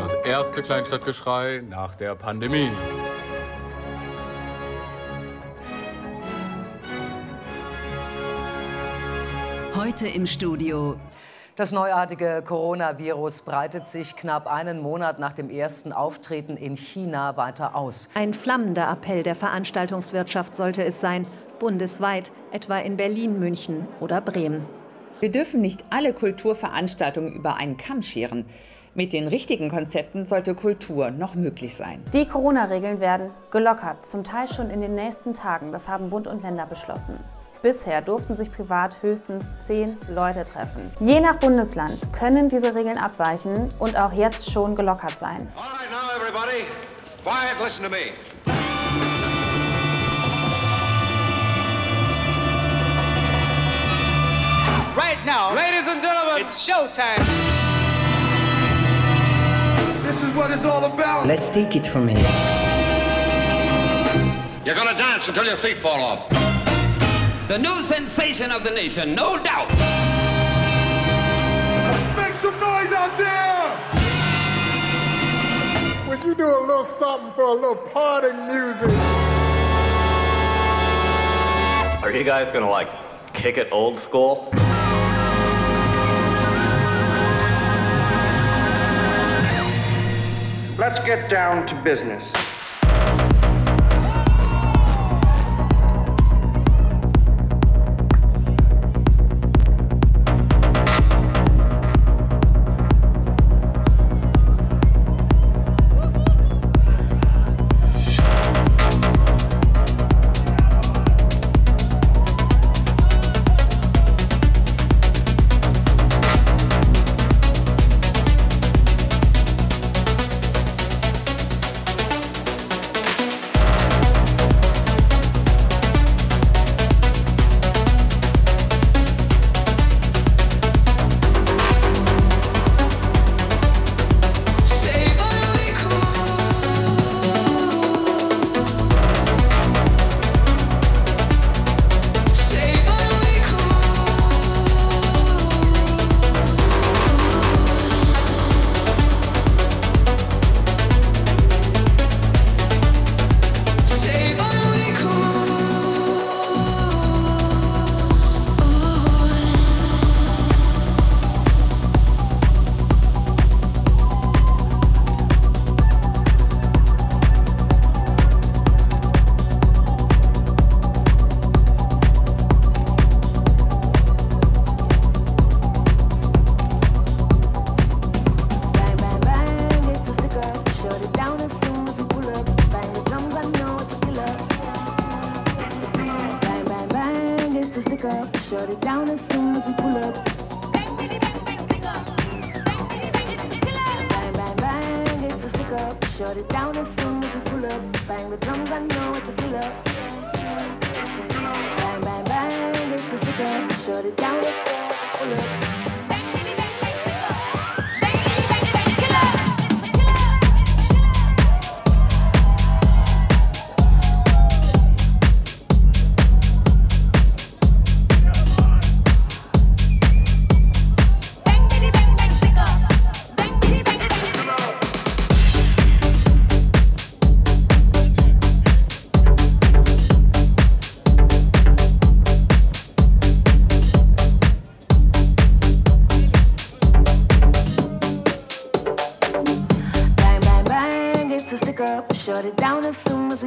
Das erste Kleinstadtgeschrei nach der Pandemie. Heute im Studio. Das neuartige Coronavirus breitet sich knapp einen Monat nach dem ersten Auftreten in China weiter aus. Ein flammender Appell der Veranstaltungswirtschaft sollte es sein, bundesweit, etwa in Berlin, München oder Bremen. Wir dürfen nicht alle Kulturveranstaltungen über einen Kamm scheren. Mit den richtigen Konzepten sollte Kultur noch möglich sein. Die Corona-Regeln werden gelockert, zum Teil schon in den nächsten Tagen. Das haben Bund und Länder beschlossen. Bisher durften sich privat höchstens zehn Leute treffen. Je nach Bundesland können diese Regeln abweichen und auch jetzt schon gelockert sein. All right, now everybody, quiet, listen to me. Right now, Ladies and gentlemen, it's showtime. This is what it's all about. Let's take it from here. You're gonna dance until your feet fall off. The new sensation of the nation, no doubt. Make some noise out there! Would you do a little something for a little parting music? Are you guys gonna like kick it old school? Let's get down to business.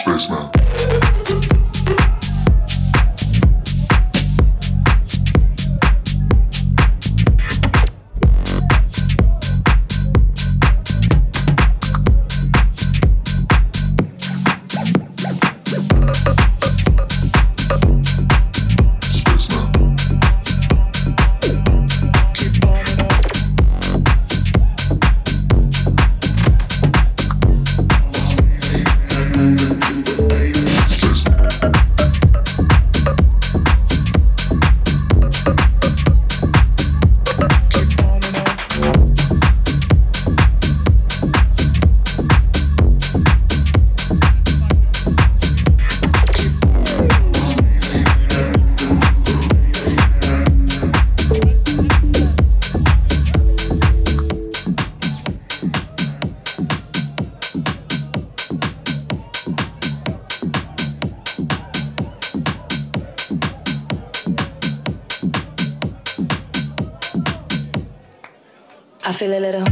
Spaceman. Feel a little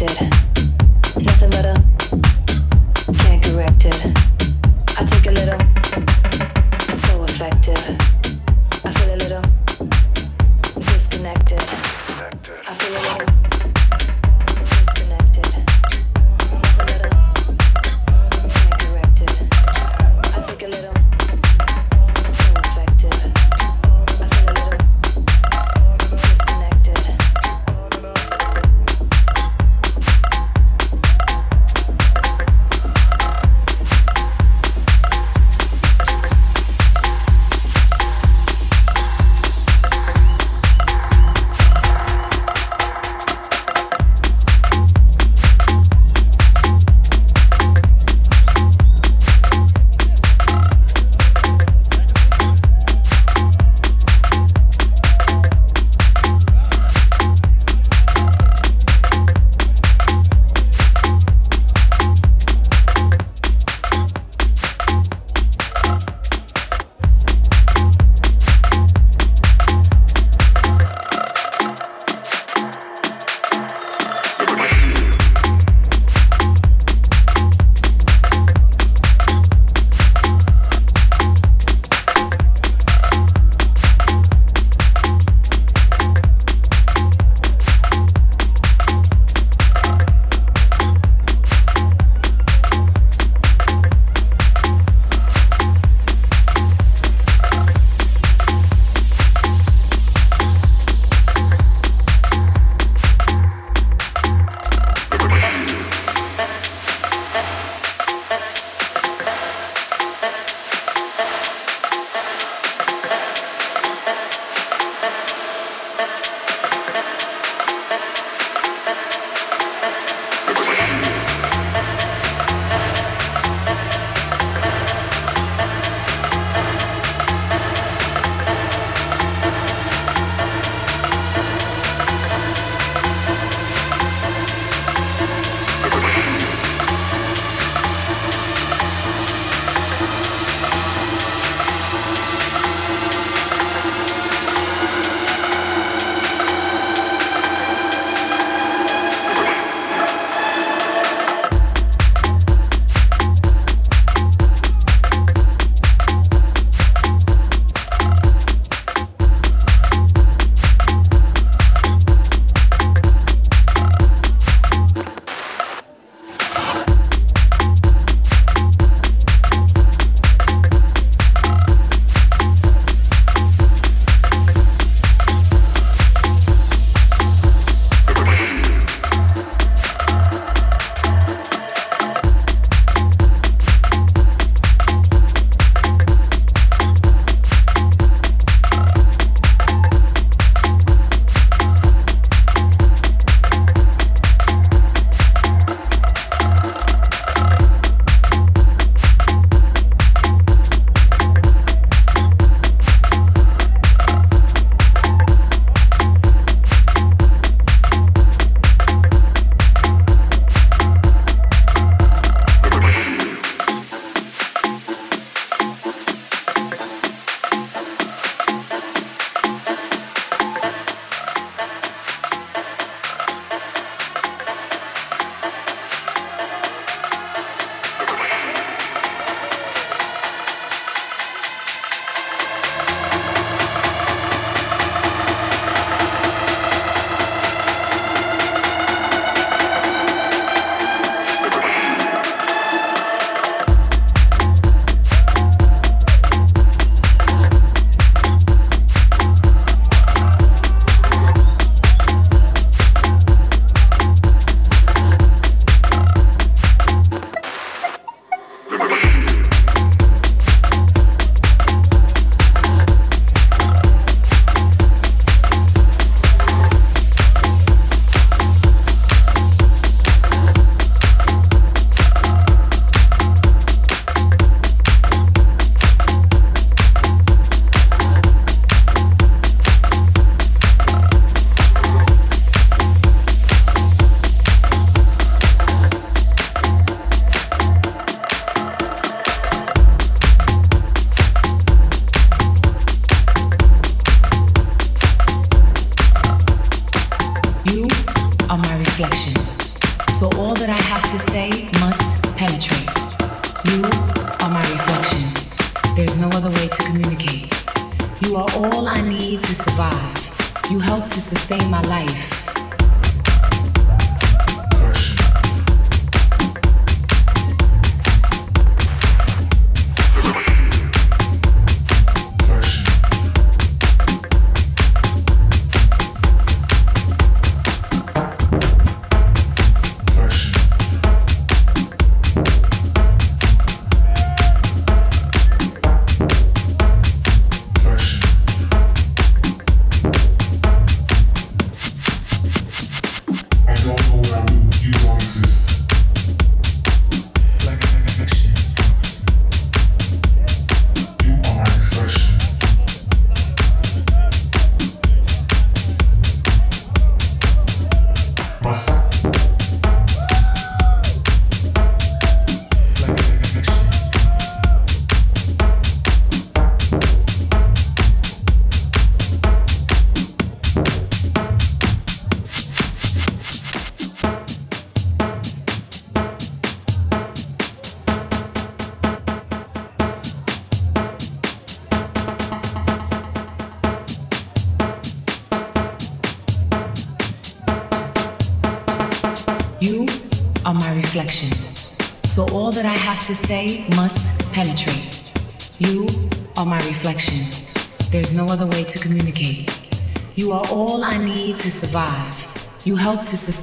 did.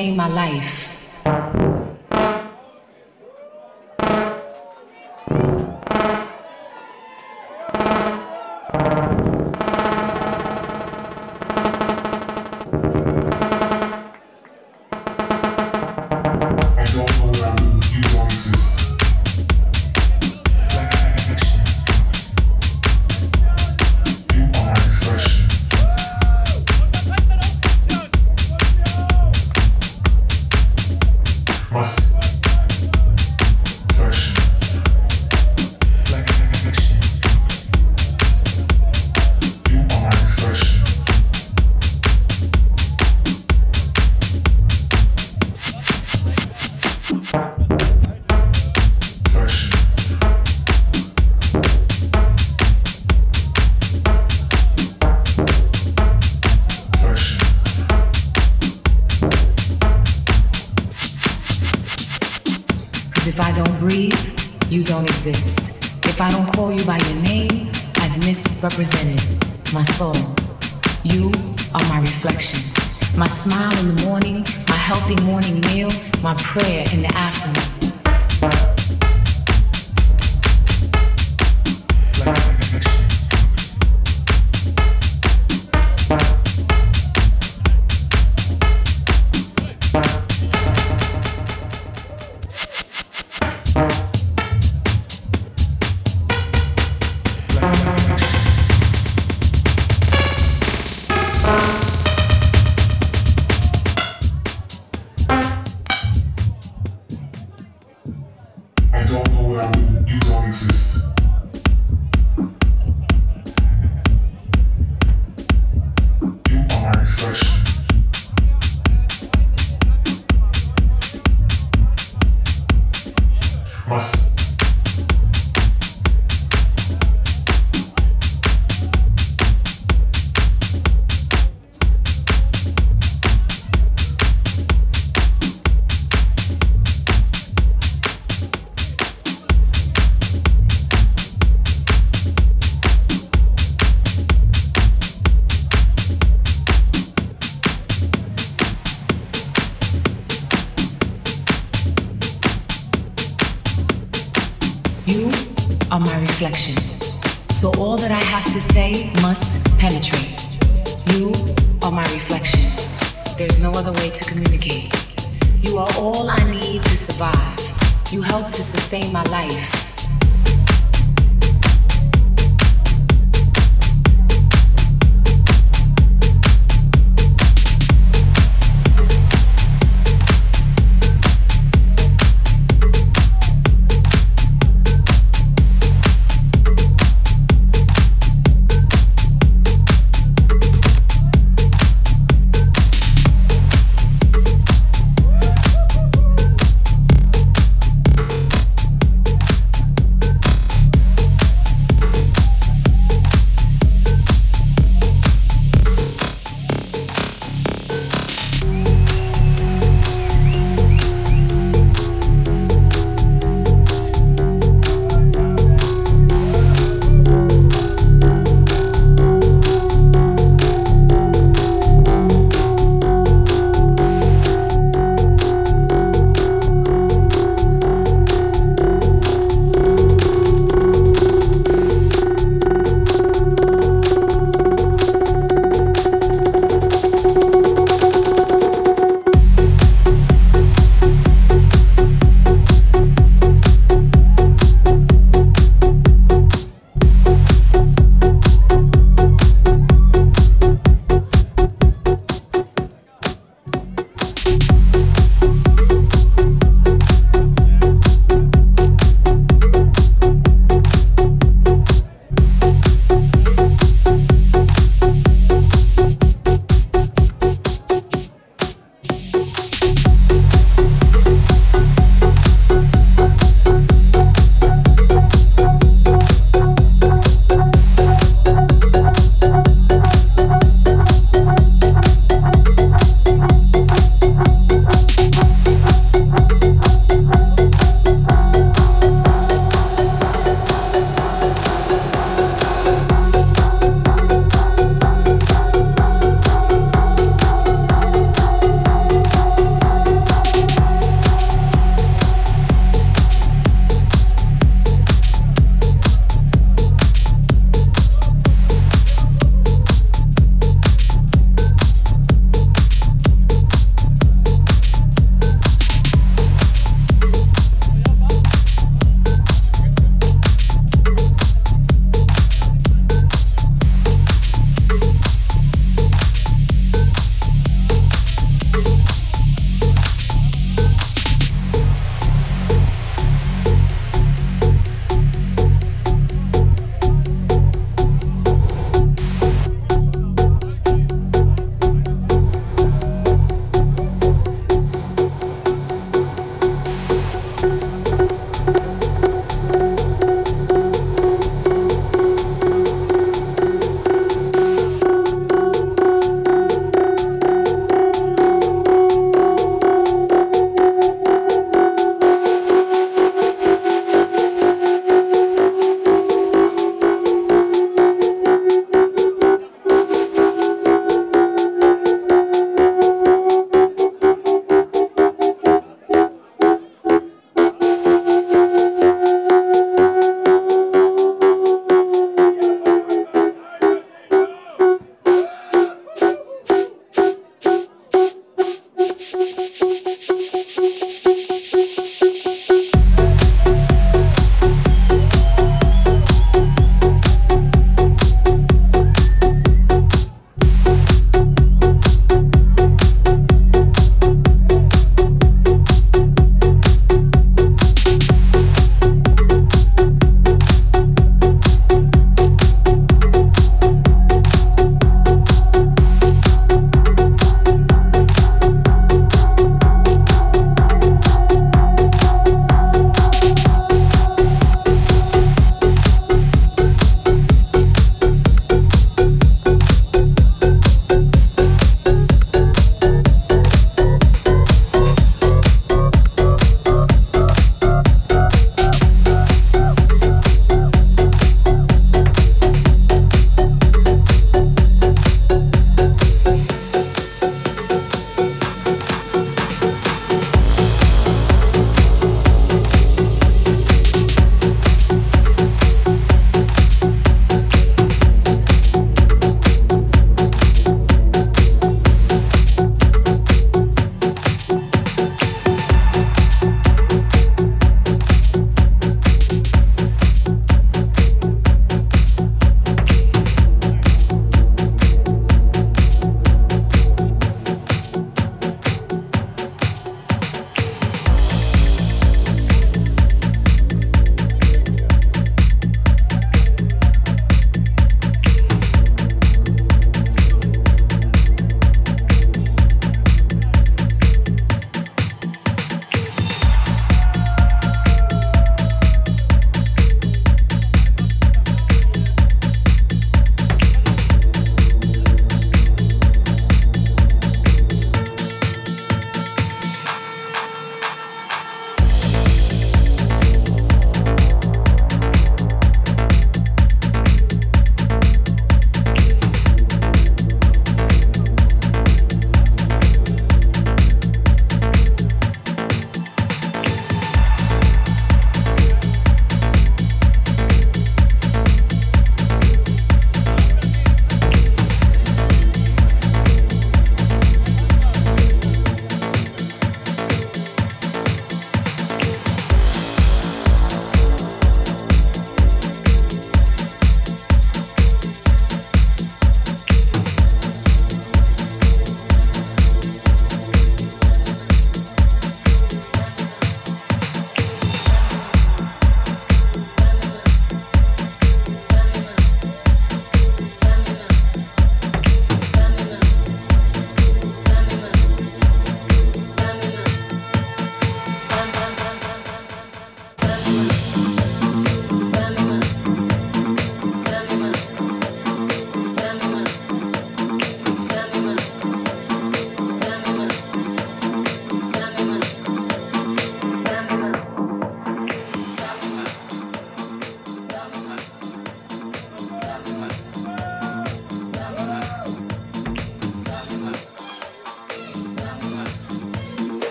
sustain my life. represented, my soul. You are my reflection. My smile in the morning, my healthy morning meal, my prayer in the afternoon.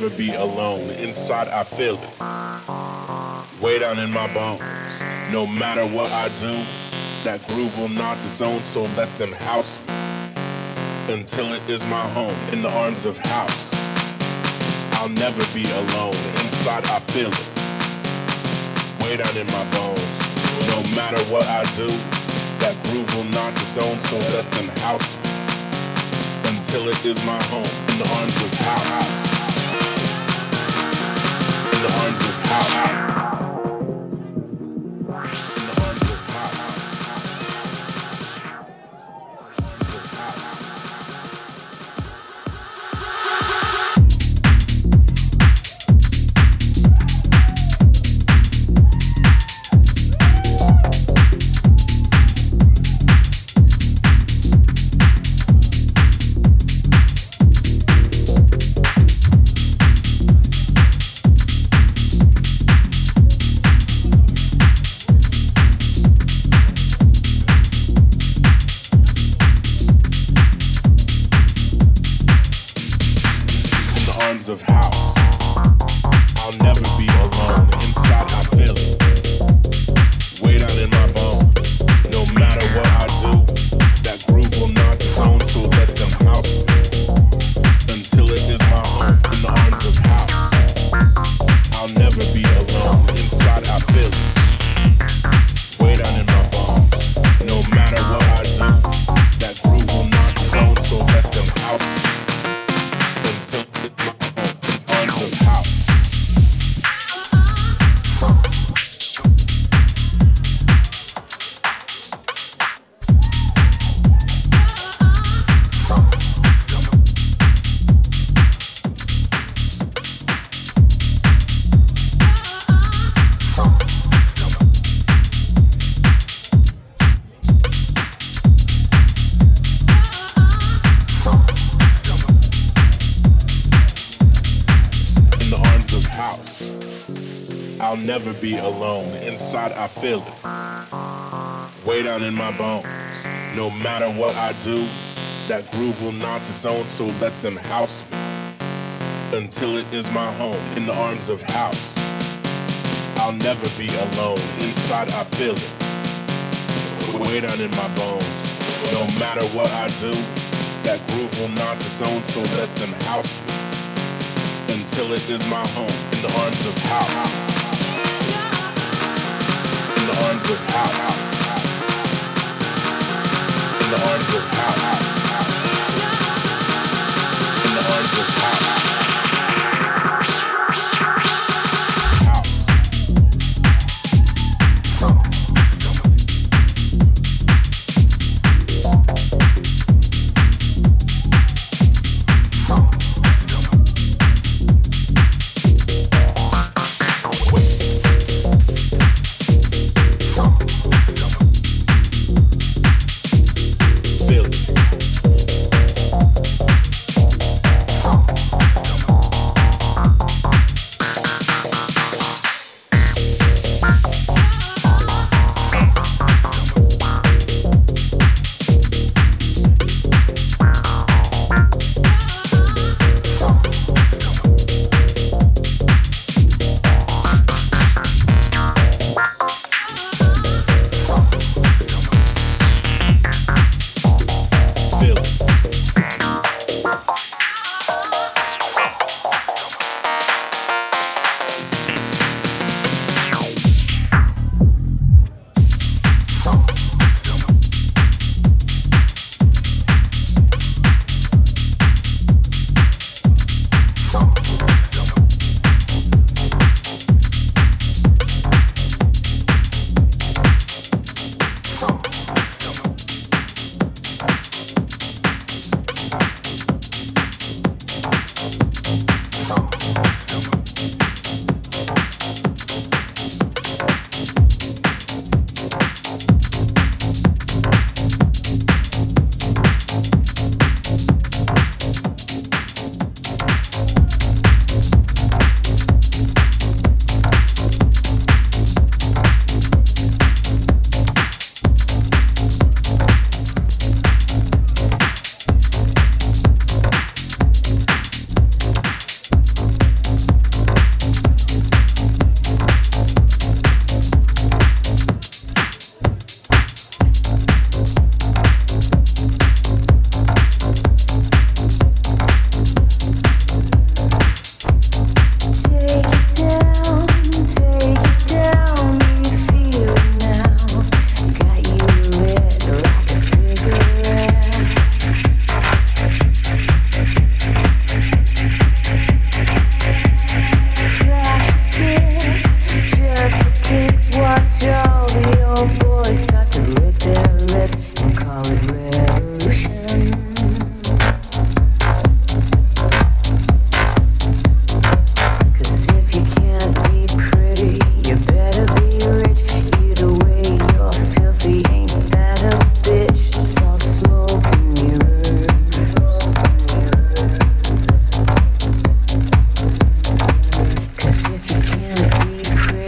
Never be alone. Inside I feel it. Way down in my bones. No matter what I do, that groove will not disown, so let them house me. Until it is my home, in the arms of house. I'll never be alone. Inside I feel it. Way down in my bones. No matter what I do, that groove will not disown, so let them house me. Until it is my home, in the arms of house. The arms house. I'll never be alone. Inside I feel it. Way down in my bones. No matter what I do, that groove will not disown, so let them house me. Until it is my home in the arms of house. I'll never be alone. Inside I feel it. Way down in my bones. No matter what I do, that groove will not disown, so let them house me until it is my home in the arms of house. In the arms of house. In the arms of house. In the arms of house.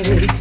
Pretty,